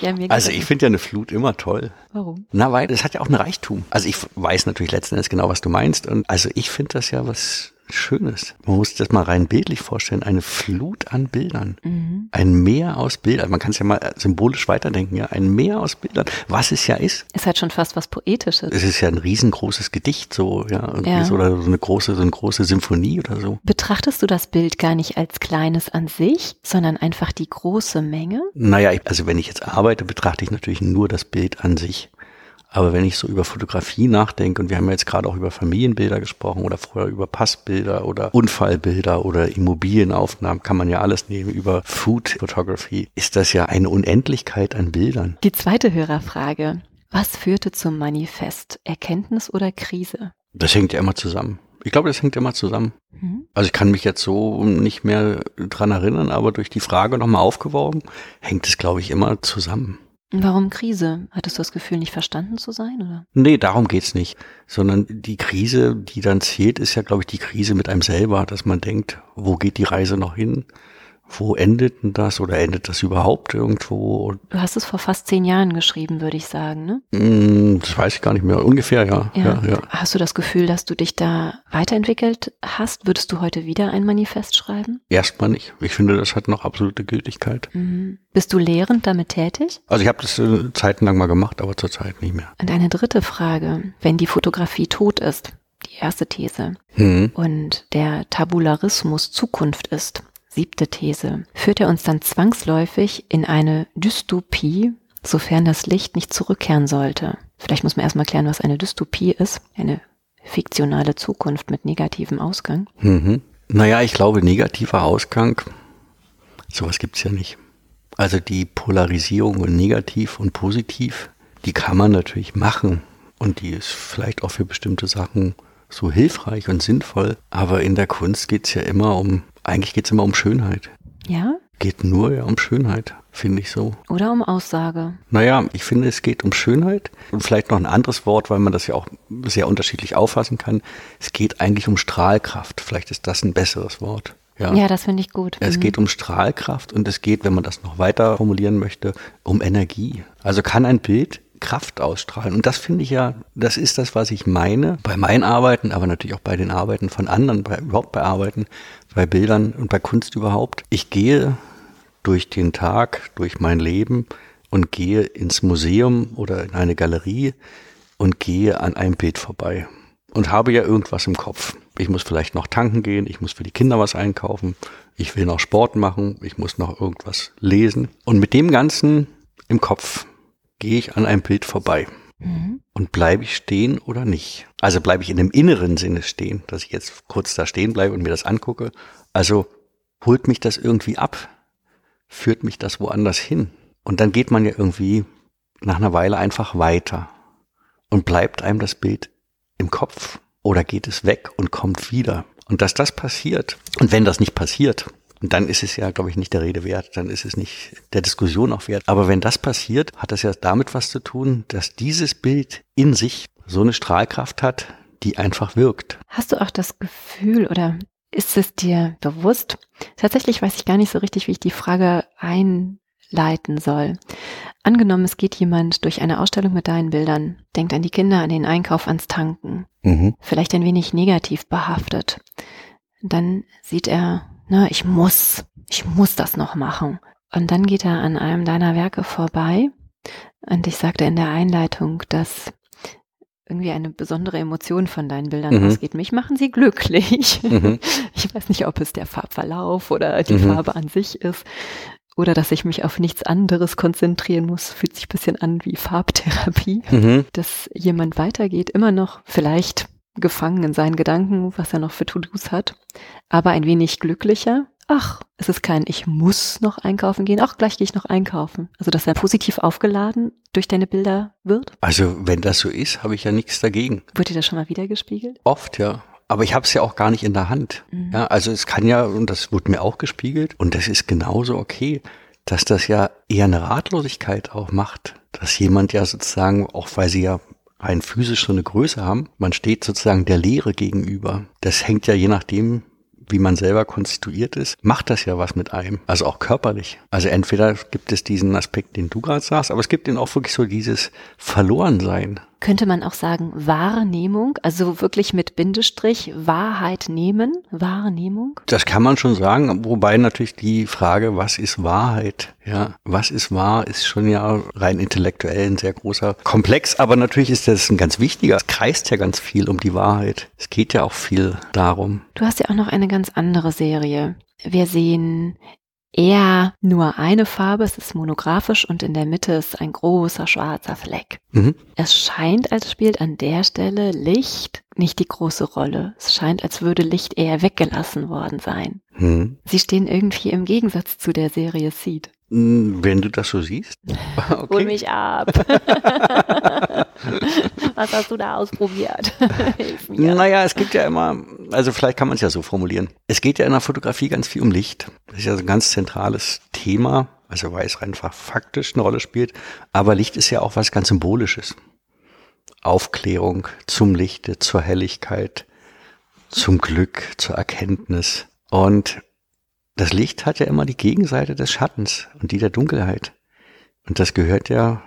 ja, also ich finde ja eine Flut immer toll. Warum? Na, weil es hat ja auch einen Reichtum. Also ich weiß natürlich letzten Endes genau, was du meinst. Und also ich finde das ja was Schönes. Man muss sich das mal rein bildlich vorstellen. Eine Flut an Bildern. Mhm. Ein Meer aus Bildern. Man kann es ja mal symbolisch weiterdenken, ja. Ein Meer aus Bildern. Was es ja ist. Es hat schon fast was Poetisches. Es ist ja ein riesengroßes Gedicht, so, ja. ja. Oder so eine große, so eine große Symphonie oder so. Betrachtest du das Bild gar nicht als kleines an sich, sondern einfach die große Menge? Naja, also wenn ich jetzt arbeite, betrachte ich natürlich nur das Bild an sich. Aber wenn ich so über Fotografie nachdenke, und wir haben ja jetzt gerade auch über Familienbilder gesprochen oder vorher über Passbilder oder Unfallbilder oder Immobilienaufnahmen, kann man ja alles nehmen über Food Photography, ist das ja eine Unendlichkeit an Bildern. Die zweite Hörerfrage. Was führte zum Manifest? Erkenntnis oder Krise? Das hängt ja immer zusammen. Ich glaube, das hängt immer zusammen. Mhm. Also ich kann mich jetzt so nicht mehr dran erinnern, aber durch die Frage nochmal aufgeworfen, hängt es, glaube ich, immer zusammen. Warum Krise? Hattest du das Gefühl, nicht verstanden zu sein, oder? Nee, darum geht's nicht. Sondern die Krise, die dann zählt, ist ja, glaube ich, die Krise mit einem selber, dass man denkt, wo geht die Reise noch hin? Wo endet denn das oder endet das überhaupt irgendwo? Du hast es vor fast zehn Jahren geschrieben, würde ich sagen, ne? Mm, das weiß ich gar nicht mehr. Ungefähr, ja. Ja. ja. ja. Hast du das Gefühl, dass du dich da weiterentwickelt hast? Würdest du heute wieder ein Manifest schreiben? Erstmal nicht. Ich finde, das hat noch absolute Gültigkeit. Mhm. Bist du lehrend damit tätig? Also ich habe das äh, zeitenlang mal gemacht, aber zurzeit nicht mehr. Und eine dritte Frage. Wenn die Fotografie tot ist, die erste These, mhm. und der Tabularismus Zukunft ist, Siebte These. Führt er uns dann zwangsläufig in eine Dystopie, sofern das Licht nicht zurückkehren sollte? Vielleicht muss man erstmal klären, was eine Dystopie ist. Eine fiktionale Zukunft mit negativem Ausgang. Mhm. Naja, ich glaube, negativer Ausgang, sowas gibt's ja nicht. Also die Polarisierung in negativ und positiv, die kann man natürlich machen. Und die ist vielleicht auch für bestimmte Sachen so hilfreich und sinnvoll. Aber in der Kunst geht's ja immer um eigentlich geht es immer um Schönheit. Ja? Geht nur ja, um Schönheit, finde ich so. Oder um Aussage. Naja, ich finde, es geht um Schönheit. Und vielleicht noch ein anderes Wort, weil man das ja auch sehr unterschiedlich auffassen kann. Es geht eigentlich um Strahlkraft. Vielleicht ist das ein besseres Wort. Ja, ja das finde ich gut. Es mhm. geht um Strahlkraft und es geht, wenn man das noch weiter formulieren möchte, um Energie. Also kann ein Bild Kraft ausstrahlen. Und das finde ich ja, das ist das, was ich meine bei meinen Arbeiten, aber natürlich auch bei den Arbeiten von anderen, bei, überhaupt bei Arbeiten, bei Bildern und bei Kunst überhaupt. Ich gehe durch den Tag, durch mein Leben und gehe ins Museum oder in eine Galerie und gehe an einem Bild vorbei und habe ja irgendwas im Kopf. Ich muss vielleicht noch tanken gehen, ich muss für die Kinder was einkaufen, ich will noch Sport machen, ich muss noch irgendwas lesen. Und mit dem Ganzen im Kopf gehe ich an einem Bild vorbei. Mhm. Und bleibe ich stehen oder nicht? Also bleibe ich in dem inneren Sinne stehen, dass ich jetzt kurz da stehen bleibe und mir das angucke. Also holt mich das irgendwie ab? Führt mich das woanders hin? Und dann geht man ja irgendwie nach einer Weile einfach weiter. Und bleibt einem das Bild im Kopf? Oder geht es weg und kommt wieder? Und dass das passiert, und wenn das nicht passiert, und dann ist es ja, glaube ich, nicht der Rede wert, dann ist es nicht der Diskussion auch wert. Aber wenn das passiert, hat das ja damit was zu tun, dass dieses Bild in sich so eine Strahlkraft hat, die einfach wirkt. Hast du auch das Gefühl oder ist es dir bewusst? Tatsächlich weiß ich gar nicht so richtig, wie ich die Frage einleiten soll. Angenommen, es geht jemand durch eine Ausstellung mit deinen Bildern, denkt an die Kinder, an den Einkauf, ans Tanken, mhm. vielleicht ein wenig negativ behaftet. Dann sieht er ne, ich muss, ich muss das noch machen. Und dann geht er an einem deiner Werke vorbei. Und ich sagte in der Einleitung, dass irgendwie eine besondere Emotion von deinen Bildern mhm. ausgeht. Mich machen sie glücklich. Mhm. Ich weiß nicht, ob es der Farbverlauf oder die mhm. Farbe an sich ist oder dass ich mich auf nichts anderes konzentrieren muss. Fühlt sich ein bisschen an wie Farbtherapie. Mhm. Dass jemand weitergeht, immer noch vielleicht gefangen in seinen Gedanken, was er noch für To-Dos hat, aber ein wenig glücklicher. Ach, es ist kein Ich muss noch einkaufen gehen. Ach, gleich gehe ich noch einkaufen. Also, dass er positiv aufgeladen durch deine Bilder wird? Also, wenn das so ist, habe ich ja nichts dagegen. Wurde dir das schon mal wiedergespiegelt? Oft, ja. Aber ich habe es ja auch gar nicht in der Hand. Mhm. Ja, also es kann ja, und das wurde mir auch gespiegelt, und das ist genauso okay, dass das ja eher eine Ratlosigkeit auch macht. Dass jemand ja sozusagen, auch weil sie ja rein physisch so eine Größe haben. Man steht sozusagen der Leere gegenüber. Das hängt ja je nachdem, wie man selber konstituiert ist, macht das ja was mit einem. Also auch körperlich. Also entweder gibt es diesen Aspekt, den du gerade sagst, aber es gibt eben auch wirklich so dieses Verlorensein könnte man auch sagen Wahrnehmung, also wirklich mit Bindestrich Wahrheit nehmen, Wahrnehmung? Das kann man schon sagen, wobei natürlich die Frage, was ist Wahrheit? Ja, was ist wahr, ist schon ja rein intellektuell ein sehr großer Komplex, aber natürlich ist das ein ganz wichtiger. Es kreist ja ganz viel um die Wahrheit. Es geht ja auch viel darum. Du hast ja auch noch eine ganz andere Serie. Wir sehen eher nur eine Farbe, es ist monografisch und in der Mitte ist ein großer schwarzer Fleck. Mhm. Es scheint, als spielt an der Stelle Licht nicht die große Rolle. Es scheint, als würde Licht eher weggelassen worden sein. Mhm. Sie stehen irgendwie im Gegensatz zu der Serie Seed. Hm, wenn du das so siehst. Okay. Hol mich ab. Was hast du da ausprobiert? Hilf mir. Naja, es gibt ja immer, also vielleicht kann man es ja so formulieren. Es geht ja in der Fotografie ganz viel um Licht. Das ist ja so ein ganz zentrales Thema, also weil es einfach faktisch eine Rolle spielt. Aber Licht ist ja auch was ganz Symbolisches. Aufklärung zum Lichte, zur Helligkeit, zum Glück, zur Erkenntnis. Und das Licht hat ja immer die Gegenseite des Schattens und die der Dunkelheit. Und das gehört ja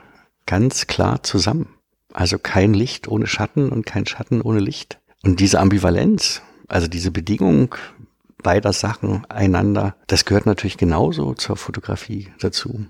ganz klar zusammen. Also kein Licht ohne Schatten und kein Schatten ohne Licht. Und diese Ambivalenz, also diese Bedingung beider Sachen einander, das gehört natürlich genauso zur Fotografie dazu.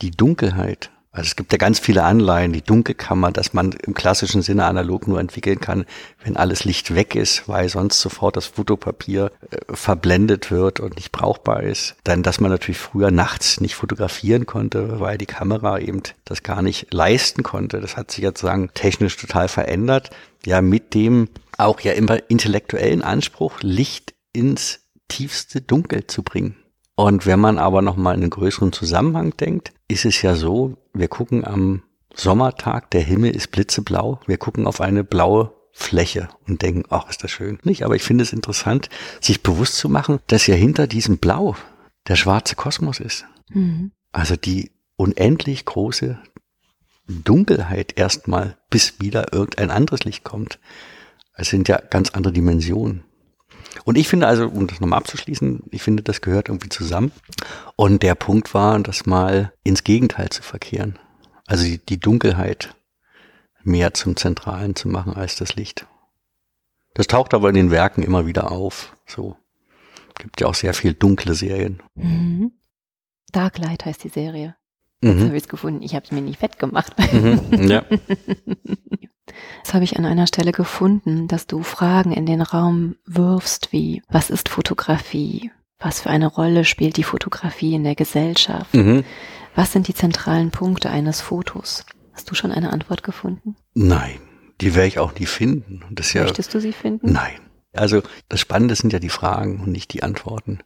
Die Dunkelheit also es gibt ja ganz viele Anleihen, die Dunkelkammer, dass man im klassischen Sinne analog nur entwickeln kann, wenn alles Licht weg ist, weil sonst sofort das Fotopapier äh, verblendet wird und nicht brauchbar ist. Dann, dass man natürlich früher nachts nicht fotografieren konnte, weil die Kamera eben das gar nicht leisten konnte. Das hat sich jetzt sagen technisch total verändert. Ja, mit dem auch ja immer intellektuellen Anspruch, Licht ins tiefste Dunkel zu bringen. Und wenn man aber nochmal in einen größeren Zusammenhang denkt, ist es ja so, wir gucken am Sommertag, der Himmel ist blitzeblau, wir gucken auf eine blaue Fläche und denken, ach, ist das schön. Nicht, aber ich finde es interessant, sich bewusst zu machen, dass ja hinter diesem Blau der schwarze Kosmos ist. Mhm. Also die unendlich große Dunkelheit erstmal, bis wieder irgendein anderes Licht kommt. Es sind ja ganz andere Dimensionen. Und ich finde also, um das nochmal abzuschließen, ich finde, das gehört irgendwie zusammen. Und der Punkt war, das mal ins Gegenteil zu verkehren. Also die, die Dunkelheit mehr zum Zentralen zu machen als das Licht. Das taucht aber in den Werken immer wieder auf. So gibt ja auch sehr viel dunkle Serien. Mhm. Darklight heißt die Serie. Jetzt mhm. habe ich es gefunden. Ich habe es mir nicht fett gemacht. Mhm. Ja. Das habe ich an einer Stelle gefunden, dass du Fragen in den Raum wirfst wie, was ist Fotografie? Was für eine Rolle spielt die Fotografie in der Gesellschaft? Mhm. Was sind die zentralen Punkte eines Fotos? Hast du schon eine Antwort gefunden? Nein, die werde ich auch nie finden. Das ja, Möchtest du sie finden? Nein. Also das Spannende sind ja die Fragen und nicht die Antworten.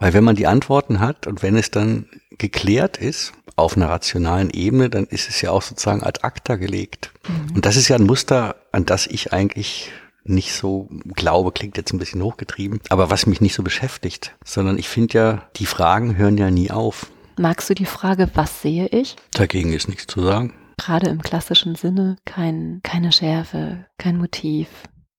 Weil wenn man die Antworten hat und wenn es dann geklärt ist auf einer rationalen Ebene, dann ist es ja auch sozusagen ad acta gelegt. Mhm. Und das ist ja ein Muster, an das ich eigentlich nicht so glaube, klingt jetzt ein bisschen hochgetrieben, aber was mich nicht so beschäftigt, sondern ich finde ja, die Fragen hören ja nie auf. Magst du die Frage, was sehe ich? Dagegen ist nichts zu sagen. Gerade im klassischen Sinne kein, keine Schärfe, kein Motiv,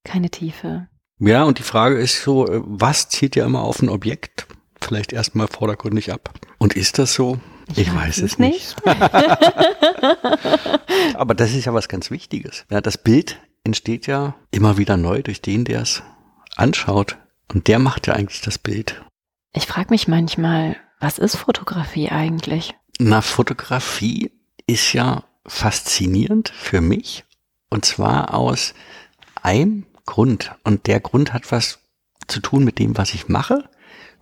keine Tiefe. Ja, und die Frage ist so, äh, was zielt ja immer auf ein Objekt? Vielleicht erstmal vordergründig ab. Und ist das so? Ich, ich weiß, weiß, es nicht. nicht. Aber das ist ja was ganz Wichtiges. Ja, das Bild entsteht ja immer wieder neu durch den, der es anschaut. Und der macht ja eigentlich das Bild. Ich frage mich manchmal, was ist Fotografie eigentlich? Na, Fotografie ist ja faszinierend für mich. Und zwar aus einem Grund. Und der Grund hat was zu tun mit dem, was ich mache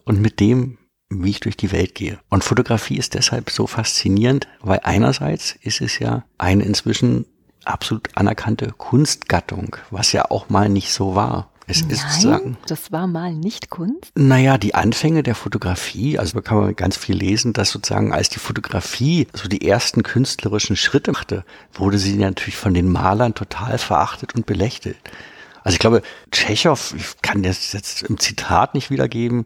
und mit dem, wie ich durch die Welt gehe. Und Fotografie ist deshalb so faszinierend, weil einerseits ist es ja eine inzwischen absolut anerkannte Kunstgattung, was ja auch mal nicht so war. Es Nein, ist sozusagen. Das war mal nicht Kunst? Naja, die Anfänge der Fotografie, also da kann man ganz viel lesen, dass sozusagen als die Fotografie so die ersten künstlerischen Schritte machte, wurde sie natürlich von den Malern total verachtet und belächelt. Also ich glaube, Tschechow, ich kann das jetzt im Zitat nicht wiedergeben,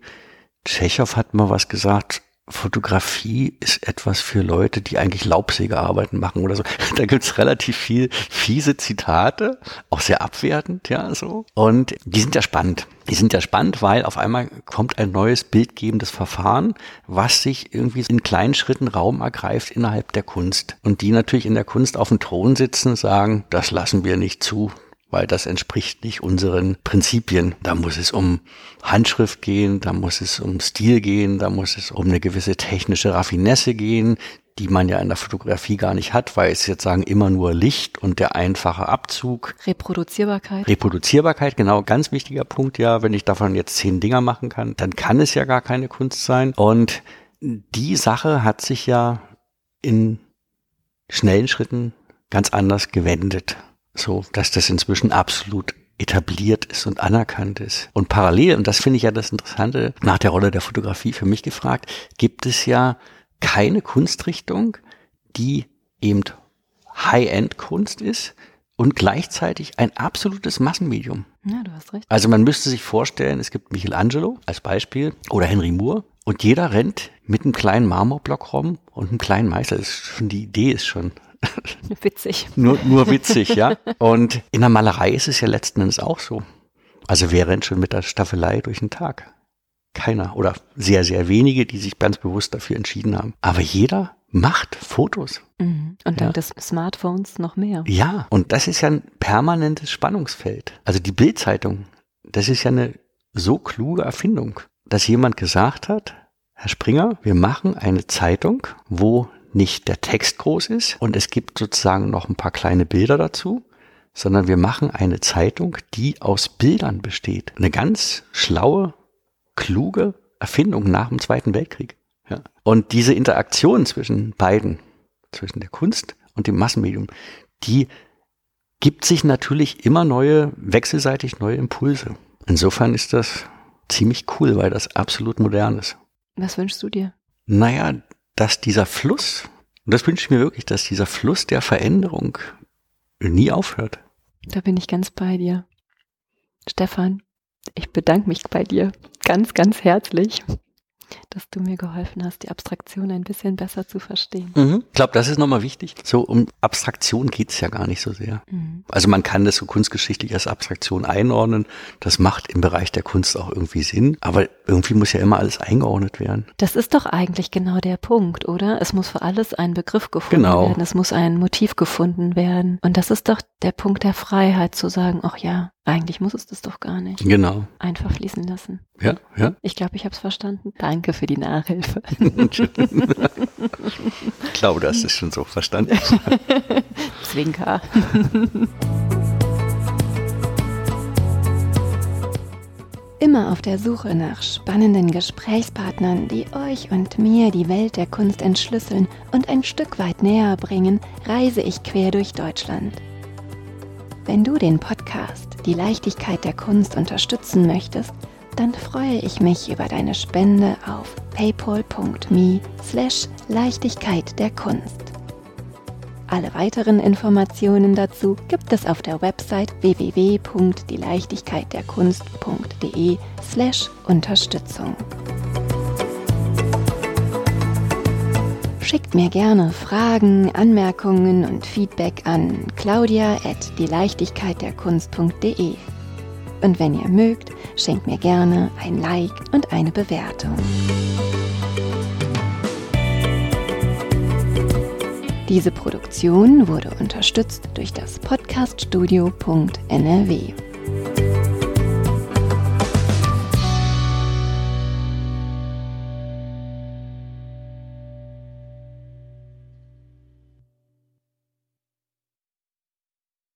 Tschechow hat mal was gesagt, Fotografie ist etwas für Leute, die eigentlich Laubsägearbeiten machen oder so. Da gibt's relativ viel fiese Zitate, auch sehr abwertend, ja, so. Und die sind ja spannend. Die sind ja spannend, weil auf einmal kommt ein neues bildgebendes Verfahren, was sich irgendwie in kleinen Schritten Raum ergreift innerhalb der Kunst. Und die natürlich in der Kunst auf dem Thron sitzen, sagen, das lassen wir nicht zu, weil das entspricht nicht unseren Prinzipien. Da muss es um Handschrift gehen, da muss es um Stil gehen, da muss es um eine gewisse technische Raffinesse gehen, die man ja in der Fotografie gar nicht hat, weil es jetzt sagen immer nur Licht und der einfache Abzug. Reproduzierbarkeit. Reproduzierbarkeit, genau, ganz wichtiger Punkt, ja. Wenn ich davon jetzt zehn Dinger machen kann, dann kann es ja gar keine Kunst sein. Und die Sache hat sich ja in schnellen Schritten ganz anders gewendet so dass das inzwischen absolut etabliert ist und anerkannt ist. Und parallel, und das finde ich ja das Interessante, nach der Rolle der Fotografie für mich gefragt, gibt es ja keine Kunstrichtung, die eben High-End-Kunst ist und gleichzeitig ein absolutes Massenmedium. Ja, du hast recht. Also man müsste sich vorstellen, es gibt Michelangelo als Beispiel oder Henry Moore und jeder rennt mit einem kleinen Marmorblock rum und einem kleinen Meißel. Das ist schon, die Idee ist schon Witzig. nur, nur witzig, ja. Und in der Malerei ist es ja letzten Endes auch so. Also wer rennt schon mit der Staffelei durch den Tag? Keiner oder sehr, sehr wenige, die sich ganz bewusst dafür entschieden haben. Aber jeder macht Fotos. Mhm. Und dank ja. des Smartphones noch mehr. Ja, und das ist ja ein permanentes Spannungsfeld. Also die Bildzeitung, das ist ja eine so kluge Erfindung, dass jemand gesagt hat, Herr Springer, wir machen eine Zeitung, wo nicht der Text groß ist und es gibt sozusagen noch ein paar kleine Bilder dazu, sondern wir machen eine Zeitung, die aus Bildern besteht. Eine ganz schlaue, kluge Erfindung nach dem Zweiten Weltkrieg. Ja. Und diese Interaktion zwischen beiden, zwischen der Kunst und dem Massenmedium, die gibt sich natürlich immer neue, wechselseitig neue Impulse. Insofern ist das ziemlich cool, weil das absolut modern ist. Was wünschst du dir? Naja, dass dieser Fluss, und das wünsche ich mir wirklich, dass dieser Fluss der Veränderung nie aufhört. Da bin ich ganz bei dir. Stefan, ich bedanke mich bei dir ganz, ganz herzlich dass du mir geholfen hast, die Abstraktion ein bisschen besser zu verstehen. Mhm. Ich glaube, das ist nochmal wichtig. So um Abstraktion geht's ja gar nicht so sehr. Mhm. Also man kann das so kunstgeschichtlich als Abstraktion einordnen. Das macht im Bereich der Kunst auch irgendwie Sinn. Aber irgendwie muss ja immer alles eingeordnet werden. Das ist doch eigentlich genau der Punkt, oder? Es muss für alles ein Begriff gefunden genau. werden. Es muss ein Motiv gefunden werden. Und das ist doch der Punkt der Freiheit zu sagen, ach ja, eigentlich muss es das doch gar nicht. Genau. Einfach fließen lassen. Ja, ja. Ich glaube, ich habe es verstanden. Danke für die Nachhilfe. ich glaube, du hast es schon so verstanden. Zwinker. immer auf der Suche nach spannenden Gesprächspartnern, die euch und mir die Welt der Kunst entschlüsseln und ein Stück weit näher bringen, reise ich quer durch Deutschland. Wenn du den Podcast Die Leichtigkeit der Kunst unterstützen möchtest, dann freue ich mich über deine Spende auf paypal.me slash Leichtigkeit der Kunst. Alle weiteren Informationen dazu gibt es auf der Website www.dieleichtigkeitderkunst.de slash Unterstützung. Schickt mir gerne Fragen, Anmerkungen und Feedback an claudia at dieleichtigkeitderkunst.de. Und wenn ihr mögt, schenkt mir gerne ein Like und eine Bewertung. Diese Produktion wurde unterstützt durch das Podcaststudio.nrw.